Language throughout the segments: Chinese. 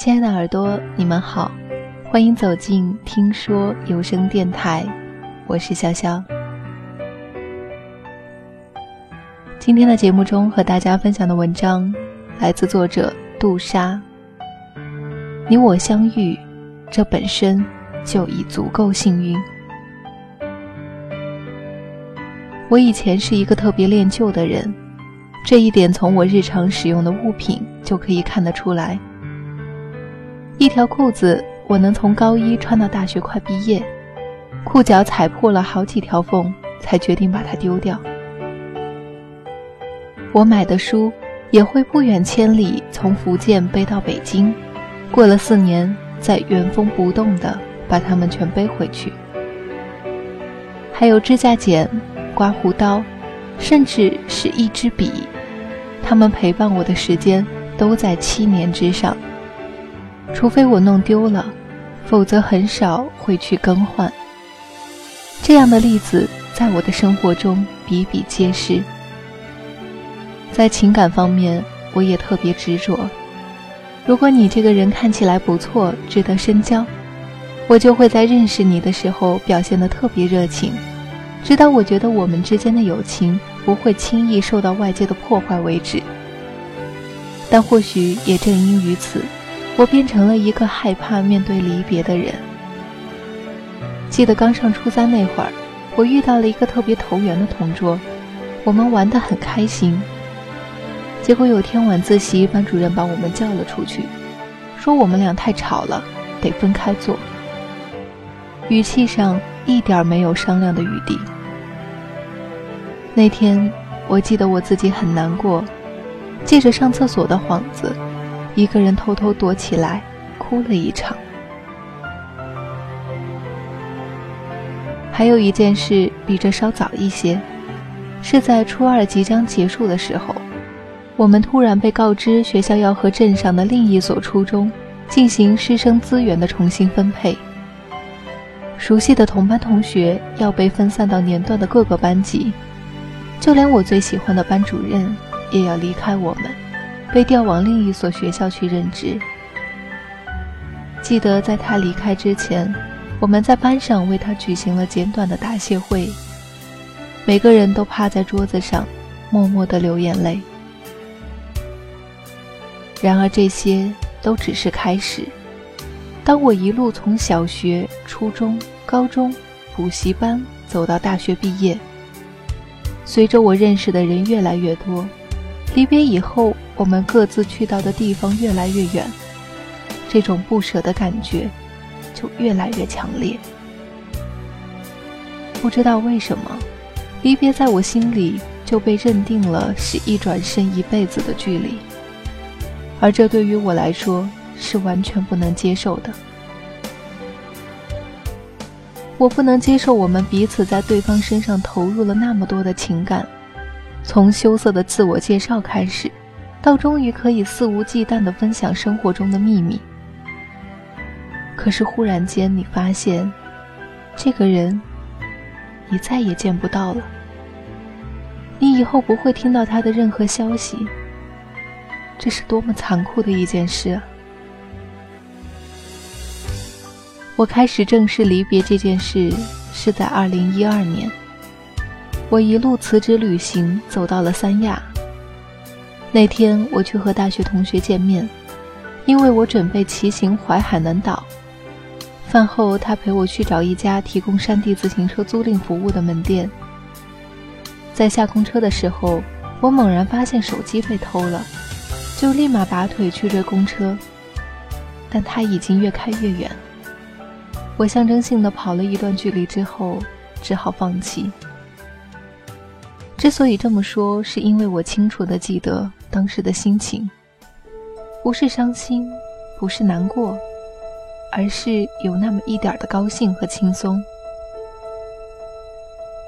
亲爱的耳朵，你们好，欢迎走进听说有声电台，我是潇潇。今天的节目中和大家分享的文章来自作者杜莎。你我相遇，这本身就已足够幸运。我以前是一个特别恋旧的人，这一点从我日常使用的物品就可以看得出来。一条裤子，我能从高一穿到大学快毕业，裤脚踩破了好几条缝，才决定把它丢掉。我买的书，也会不远千里从福建背到北京，过了四年，再原封不动的把它们全背回去。还有指甲剪、刮胡刀，甚至是一支笔，它们陪伴我的时间都在七年之上。除非我弄丢了，否则很少会去更换。这样的例子在我的生活中比比皆是。在情感方面，我也特别执着。如果你这个人看起来不错，值得深交，我就会在认识你的时候表现得特别热情，直到我觉得我们之间的友情不会轻易受到外界的破坏为止。但或许也正因于此。我变成了一个害怕面对离别的人。记得刚上初三那会儿，我遇到了一个特别投缘的同桌，我们玩得很开心。结果有天晚自习，班主任把我们叫了出去，说我们俩太吵了，得分开坐。语气上一点没有商量的余地。那天，我记得我自己很难过，借着上厕所的幌子。一个人偷偷躲起来，哭了一场。还有一件事比这稍早一些，是在初二即将结束的时候，我们突然被告知学校要和镇上的另一所初中进行师生资源的重新分配。熟悉的同班同学要被分散到年段的各个班级，就连我最喜欢的班主任也要离开我们。被调往另一所学校去任职。记得在他离开之前，我们在班上为他举行了简短的答谢会。每个人都趴在桌子上，默默地流眼泪。然而这些都只是开始。当我一路从小学、初中、高中、补习班走到大学毕业，随着我认识的人越来越多，离别以后。我们各自去到的地方越来越远，这种不舍的感觉就越来越强烈。不知道为什么，离别在我心里就被认定了是一转身一辈子的距离，而这对于我来说是完全不能接受的。我不能接受我们彼此在对方身上投入了那么多的情感，从羞涩的自我介绍开始。到终于可以肆无忌惮地分享生活中的秘密，可是忽然间你发现，这个人，你再也见不到了。你以后不会听到他的任何消息。这是多么残酷的一件事啊！我开始正式离别这件事是在二零一二年，我一路辞职旅行，走到了三亚。那天我去和大学同学见面，因为我准备骑行淮海南岛。饭后，他陪我去找一家提供山地自行车租赁服务的门店。在下公车的时候，我猛然发现手机被偷了，就立马拔腿去追公车，但他已经越开越远。我象征性的跑了一段距离之后，只好放弃。之所以这么说，是因为我清楚的记得。当时的心情，不是伤心，不是难过，而是有那么一点的高兴和轻松。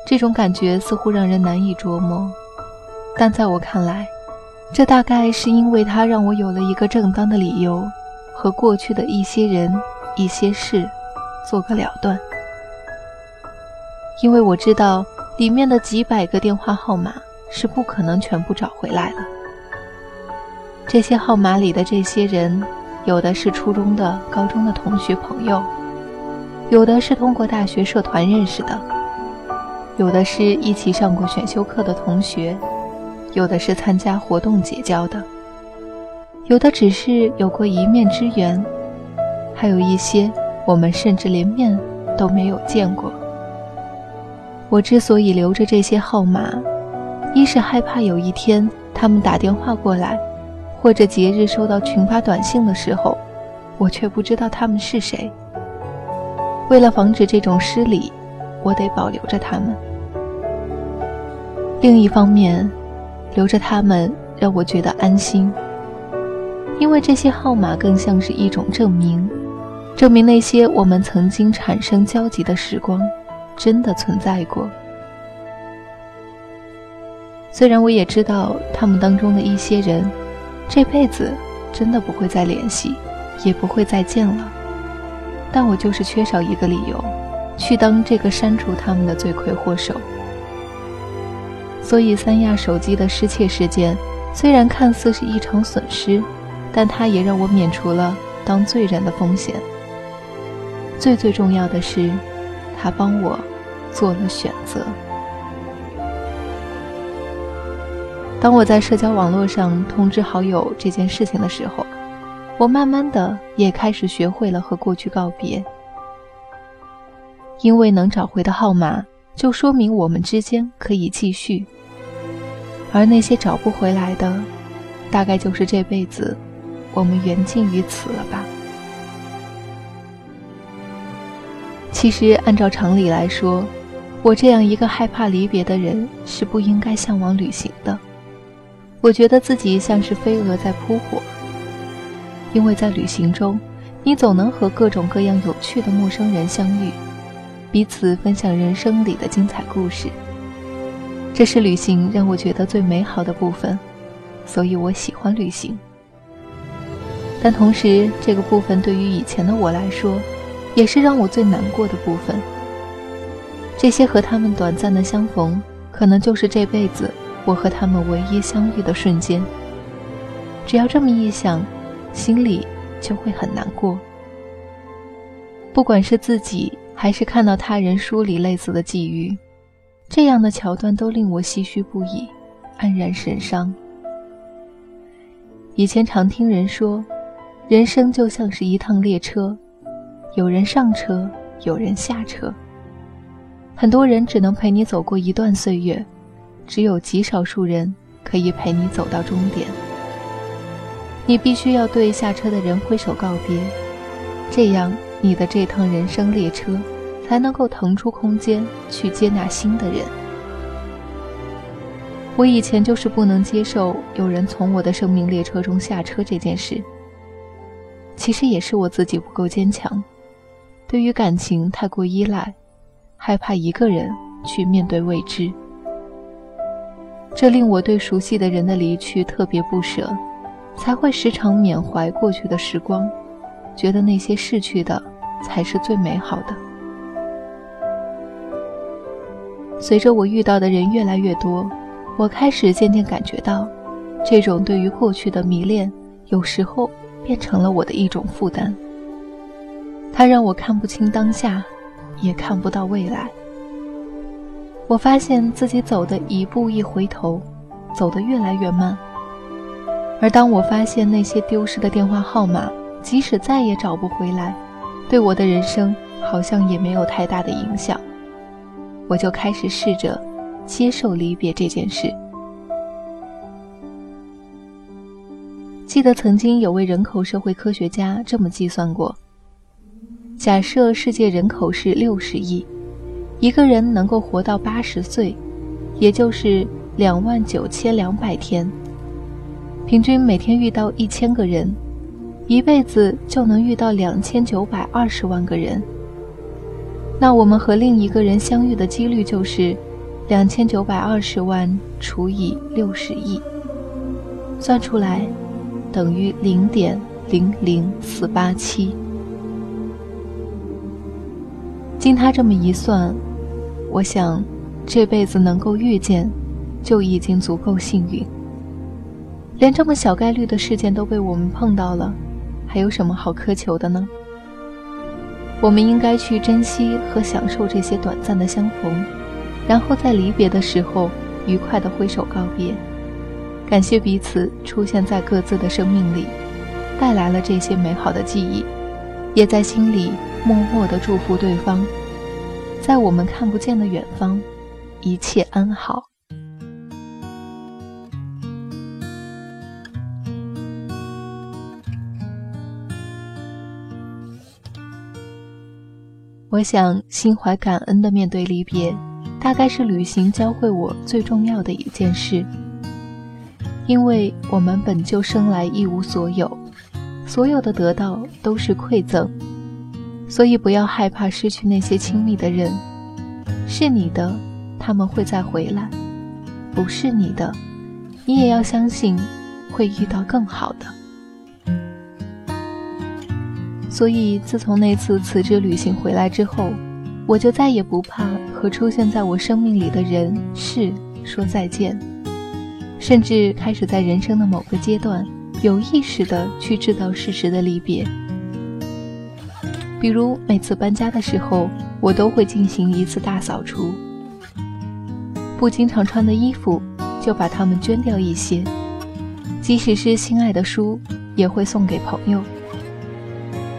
这种感觉似乎让人难以琢磨，但在我看来，这大概是因为它让我有了一个正当的理由，和过去的一些人、一些事做个了断。因为我知道，里面的几百个电话号码是不可能全部找回来了。这些号码里的这些人，有的是初中的、高中的同学朋友，有的是通过大学社团认识的，有的是一起上过选修课的同学，有的是参加活动结交的，有的只是有过一面之缘，还有一些我们甚至连面都没有见过。我之所以留着这些号码，一是害怕有一天他们打电话过来，或者节日收到群发短信的时候，我却不知道他们是谁。为了防止这种失礼，我得保留着他们。另一方面，留着他们让我觉得安心，因为这些号码更像是一种证明，证明那些我们曾经产生交集的时光。真的存在过。虽然我也知道他们当中的一些人，这辈子真的不会再联系，也不会再见了，但我就是缺少一个理由，去当这个删除他们的罪魁祸首。所以三亚手机的失窃事件，虽然看似是一场损失，但它也让我免除了当罪人的风险。最最重要的是。他帮我做了选择。当我在社交网络上通知好友这件事情的时候，我慢慢的也开始学会了和过去告别。因为能找回的号码，就说明我们之间可以继续；而那些找不回来的，大概就是这辈子我们缘尽于此了吧。其实，按照常理来说，我这样一个害怕离别的人是不应该向往旅行的。我觉得自己像是飞蛾在扑火，因为在旅行中，你总能和各种各样有趣的陌生人相遇，彼此分享人生里的精彩故事。这是旅行让我觉得最美好的部分，所以我喜欢旅行。但同时，这个部分对于以前的我来说，也是让我最难过的部分。这些和他们短暂的相逢，可能就是这辈子我和他们唯一相遇的瞬间。只要这么一想，心里就会很难过。不管是自己，还是看到他人书里类似的际遇，这样的桥段都令我唏嘘不已，黯然神伤。以前常听人说，人生就像是一趟列车。有人上车，有人下车。很多人只能陪你走过一段岁月，只有极少数人可以陪你走到终点。你必须要对下车的人挥手告别，这样你的这趟人生列车才能够腾出空间去接纳新的人。我以前就是不能接受有人从我的生命列车中下车这件事。其实也是我自己不够坚强。对于感情太过依赖，害怕一个人去面对未知，这令我对熟悉的人的离去特别不舍，才会时常缅怀过去的时光，觉得那些逝去的才是最美好的。随着我遇到的人越来越多，我开始渐渐感觉到，这种对于过去的迷恋，有时候变成了我的一种负担。它让我看不清当下，也看不到未来。我发现自己走的一步一回头，走得越来越慢。而当我发现那些丢失的电话号码，即使再也找不回来，对我的人生好像也没有太大的影响，我就开始试着接受离别这件事。记得曾经有位人口社会科学家这么计算过。假设世界人口是六十亿，一个人能够活到八十岁，也就是两万九千两百天。平均每天遇到一千个人，一辈子就能遇到两千九百二十万个人。那我们和另一个人相遇的几率就是两千九百二十万除以六十亿，算出来等于零点零零四八七。经他这么一算，我想，这辈子能够遇见，就已经足够幸运。连这么小概率的事件都被我们碰到了，还有什么好苛求的呢？我们应该去珍惜和享受这些短暂的相逢，然后在离别的时候愉快地挥手告别，感谢彼此出现在各自的生命里，带来了这些美好的记忆，也在心里默默地祝福对方，在我们看不见的远方，一切安好。我想，心怀感恩的面对离别，大概是旅行教会我最重要的一件事。因为我们本就生来一无所有，所有的得到都是馈赠，所以不要害怕失去那些亲密的人。是你的，他们会再回来；不是你的，你也要相信，会遇到更好的。所以，自从那次辞职旅行回来之后，我就再也不怕和出现在我生命里的人事说再见，甚至开始在人生的某个阶段有意识的去制造适时的离别。比如每次搬家的时候，我都会进行一次大扫除，不经常穿的衣服就把它们捐掉一些，即使是心爱的书，也会送给朋友。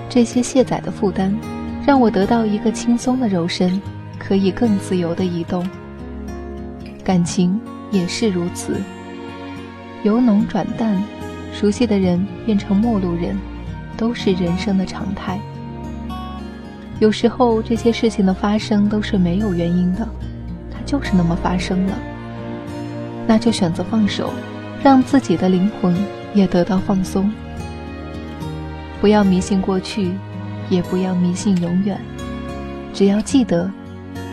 这些卸载的负担，让我得到一个轻松的肉身，可以更自由的移动。感情也是如此，由浓转淡，熟悉的人变成陌路人，都是人生的常态。有时候这些事情的发生都是没有原因的，它就是那么发生了。那就选择放手，让自己的灵魂也得到放松。不要迷信过去，也不要迷信永远。只要记得，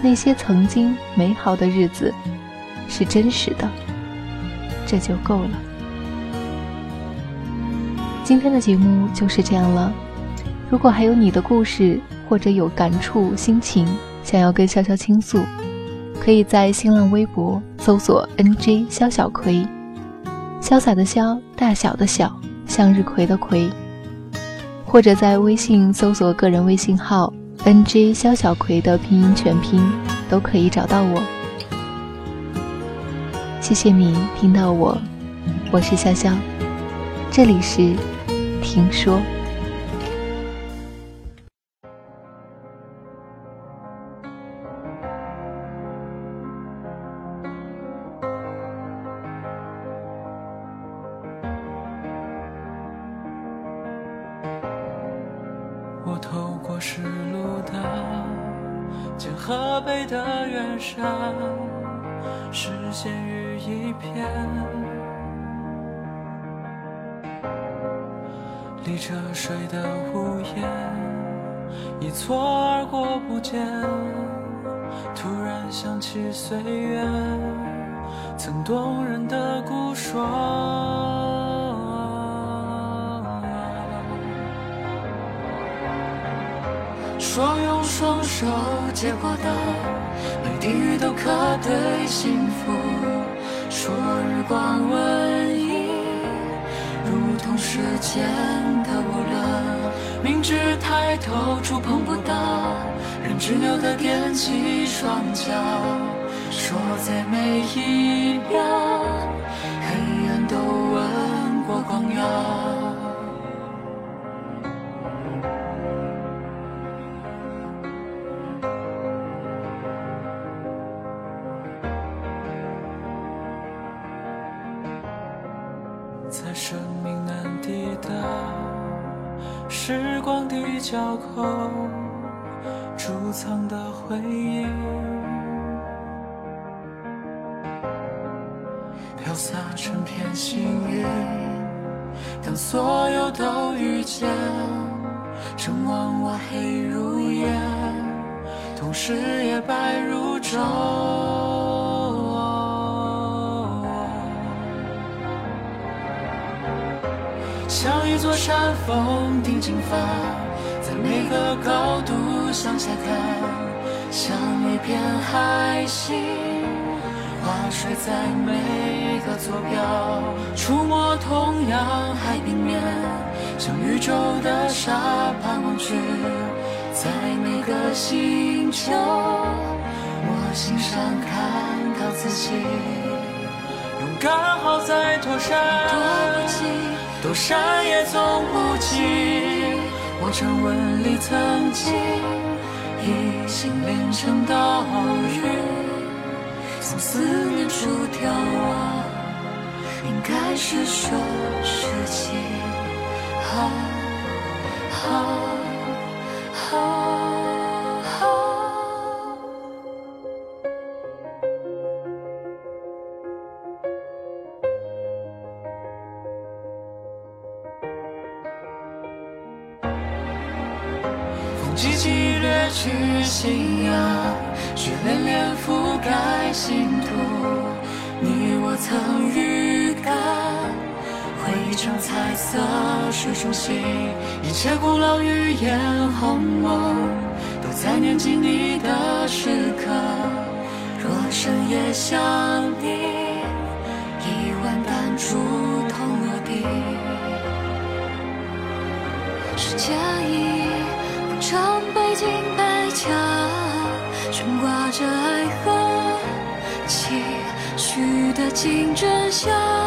那些曾经美好的日子是真实的，这就够了。今天的节目就是这样了。如果还有你的故事，或者有感触、心情想要跟潇潇倾诉，可以在新浪微博搜索 “nj 肖小葵”，潇洒的潇，大小的小，向日葵的葵。或者在微信搜索个人微信号 “nj 肖小葵”的拼音全拼，都可以找到我。谢谢你听到我，我是潇潇，这里是听说。水的屋檐，一错而过不见。突然想起岁月曾动人的古说。说用双手接过的每滴雨都可对幸福。说日光温意，如同时间。是抬头触碰不到，仍执拗的踮起双脚。说在每一秒，黑暗都吻过光耀。交口，贮藏的回忆，飘洒成片星云。当所有都遇见，正望我黑如烟，同时也白如昼。像一座山峰顶金发，每个高度向下看，像一片海星，划水在每个坐标，触摸同样海平面，向宇宙的沙盘望去，在每个星球，我欣赏看到自己。勇敢好在脱山，躲不及，躲山也总不及。我长吻里曾经一心连成岛屿，从思念出眺望，应该是说时机。好，好曾预感，会一场彩色水中戏，一切古老语言鸿蒙，都在念及你的时刻。若深夜想你，一万弹珠同落地。是假挂着爱和期许的竞争相。